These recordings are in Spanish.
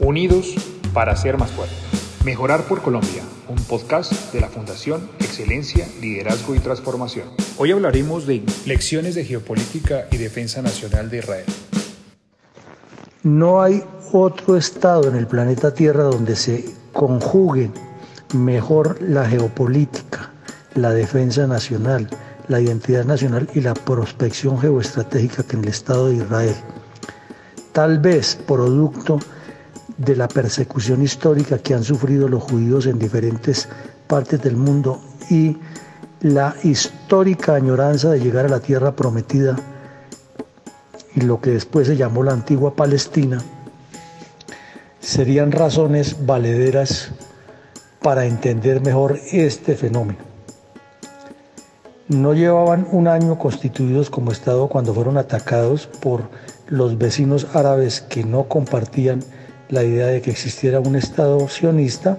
Unidos para ser más fuertes. Mejorar por Colombia, un podcast de la Fundación Excelencia, Liderazgo y Transformación. Hoy hablaremos de lecciones de geopolítica y defensa nacional de Israel. No hay otro estado en el planeta Tierra donde se conjuguen mejor la geopolítica, la defensa nacional, la identidad nacional y la prospección geoestratégica que en el Estado de Israel. Tal vez producto de la persecución histórica que han sufrido los judíos en diferentes partes del mundo y la histórica añoranza de llegar a la tierra prometida y lo que después se llamó la antigua Palestina, serían razones valederas para entender mejor este fenómeno. No llevaban un año constituidos como Estado cuando fueron atacados por los vecinos árabes que no compartían la idea de que existiera un Estado sionista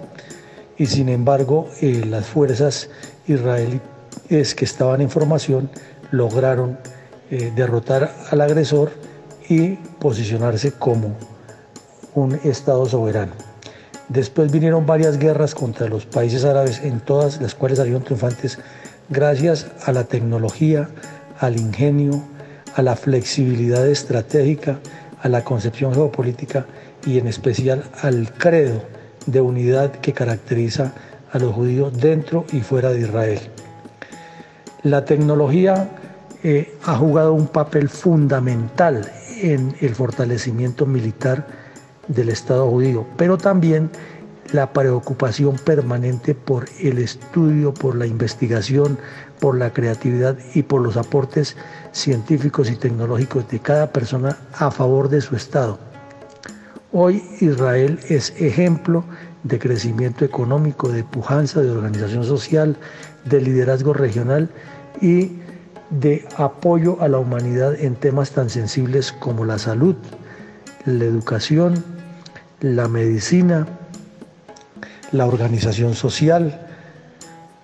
y sin embargo eh, las fuerzas israelíes que estaban en formación lograron eh, derrotar al agresor y posicionarse como un Estado soberano. Después vinieron varias guerras contra los países árabes, en todas las cuales salieron triunfantes gracias a la tecnología, al ingenio, a la flexibilidad estratégica, a la concepción geopolítica y en especial al credo de unidad que caracteriza a los judíos dentro y fuera de Israel. La tecnología eh, ha jugado un papel fundamental en el fortalecimiento militar del Estado judío, pero también la preocupación permanente por el estudio, por la investigación, por la creatividad y por los aportes científicos y tecnológicos de cada persona a favor de su Estado. Hoy Israel es ejemplo de crecimiento económico, de pujanza, de organización social, de liderazgo regional y de apoyo a la humanidad en temas tan sensibles como la salud, la educación, la medicina, la organización social,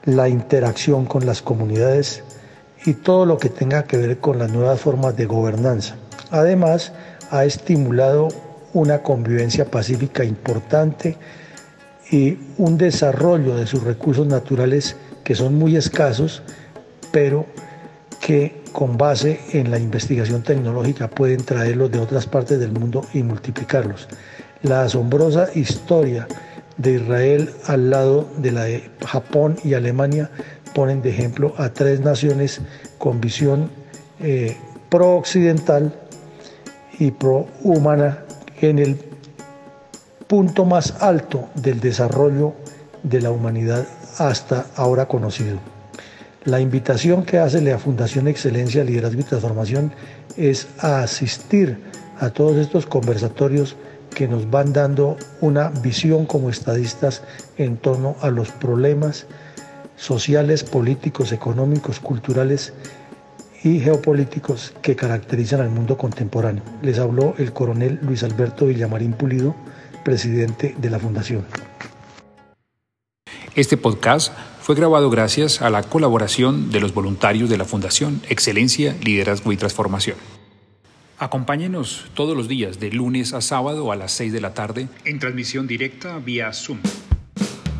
la interacción con las comunidades y todo lo que tenga que ver con las nuevas formas de gobernanza. Además, ha estimulado una convivencia pacífica importante y un desarrollo de sus recursos naturales que son muy escasos, pero que con base en la investigación tecnológica pueden traerlos de otras partes del mundo y multiplicarlos. La asombrosa historia de Israel al lado de la de Japón y Alemania ponen de ejemplo a tres naciones con visión eh, pro-occidental y pro-humana en el punto más alto del desarrollo de la humanidad hasta ahora conocido. La invitación que hace la Fundación Excelencia, Liderazgo y Transformación es a asistir a todos estos conversatorios que nos van dando una visión como estadistas en torno a los problemas sociales, políticos, económicos, culturales y geopolíticos que caracterizan al mundo contemporáneo. Les habló el coronel Luis Alberto Villamarín Pulido, presidente de la Fundación. Este podcast fue grabado gracias a la colaboración de los voluntarios de la Fundación Excelencia, Liderazgo y Transformación. Acompáñenos todos los días de lunes a sábado a las 6 de la tarde en transmisión directa vía Zoom.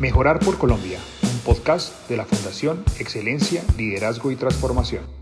Mejorar por Colombia, un podcast de la Fundación Excelencia, Liderazgo y Transformación.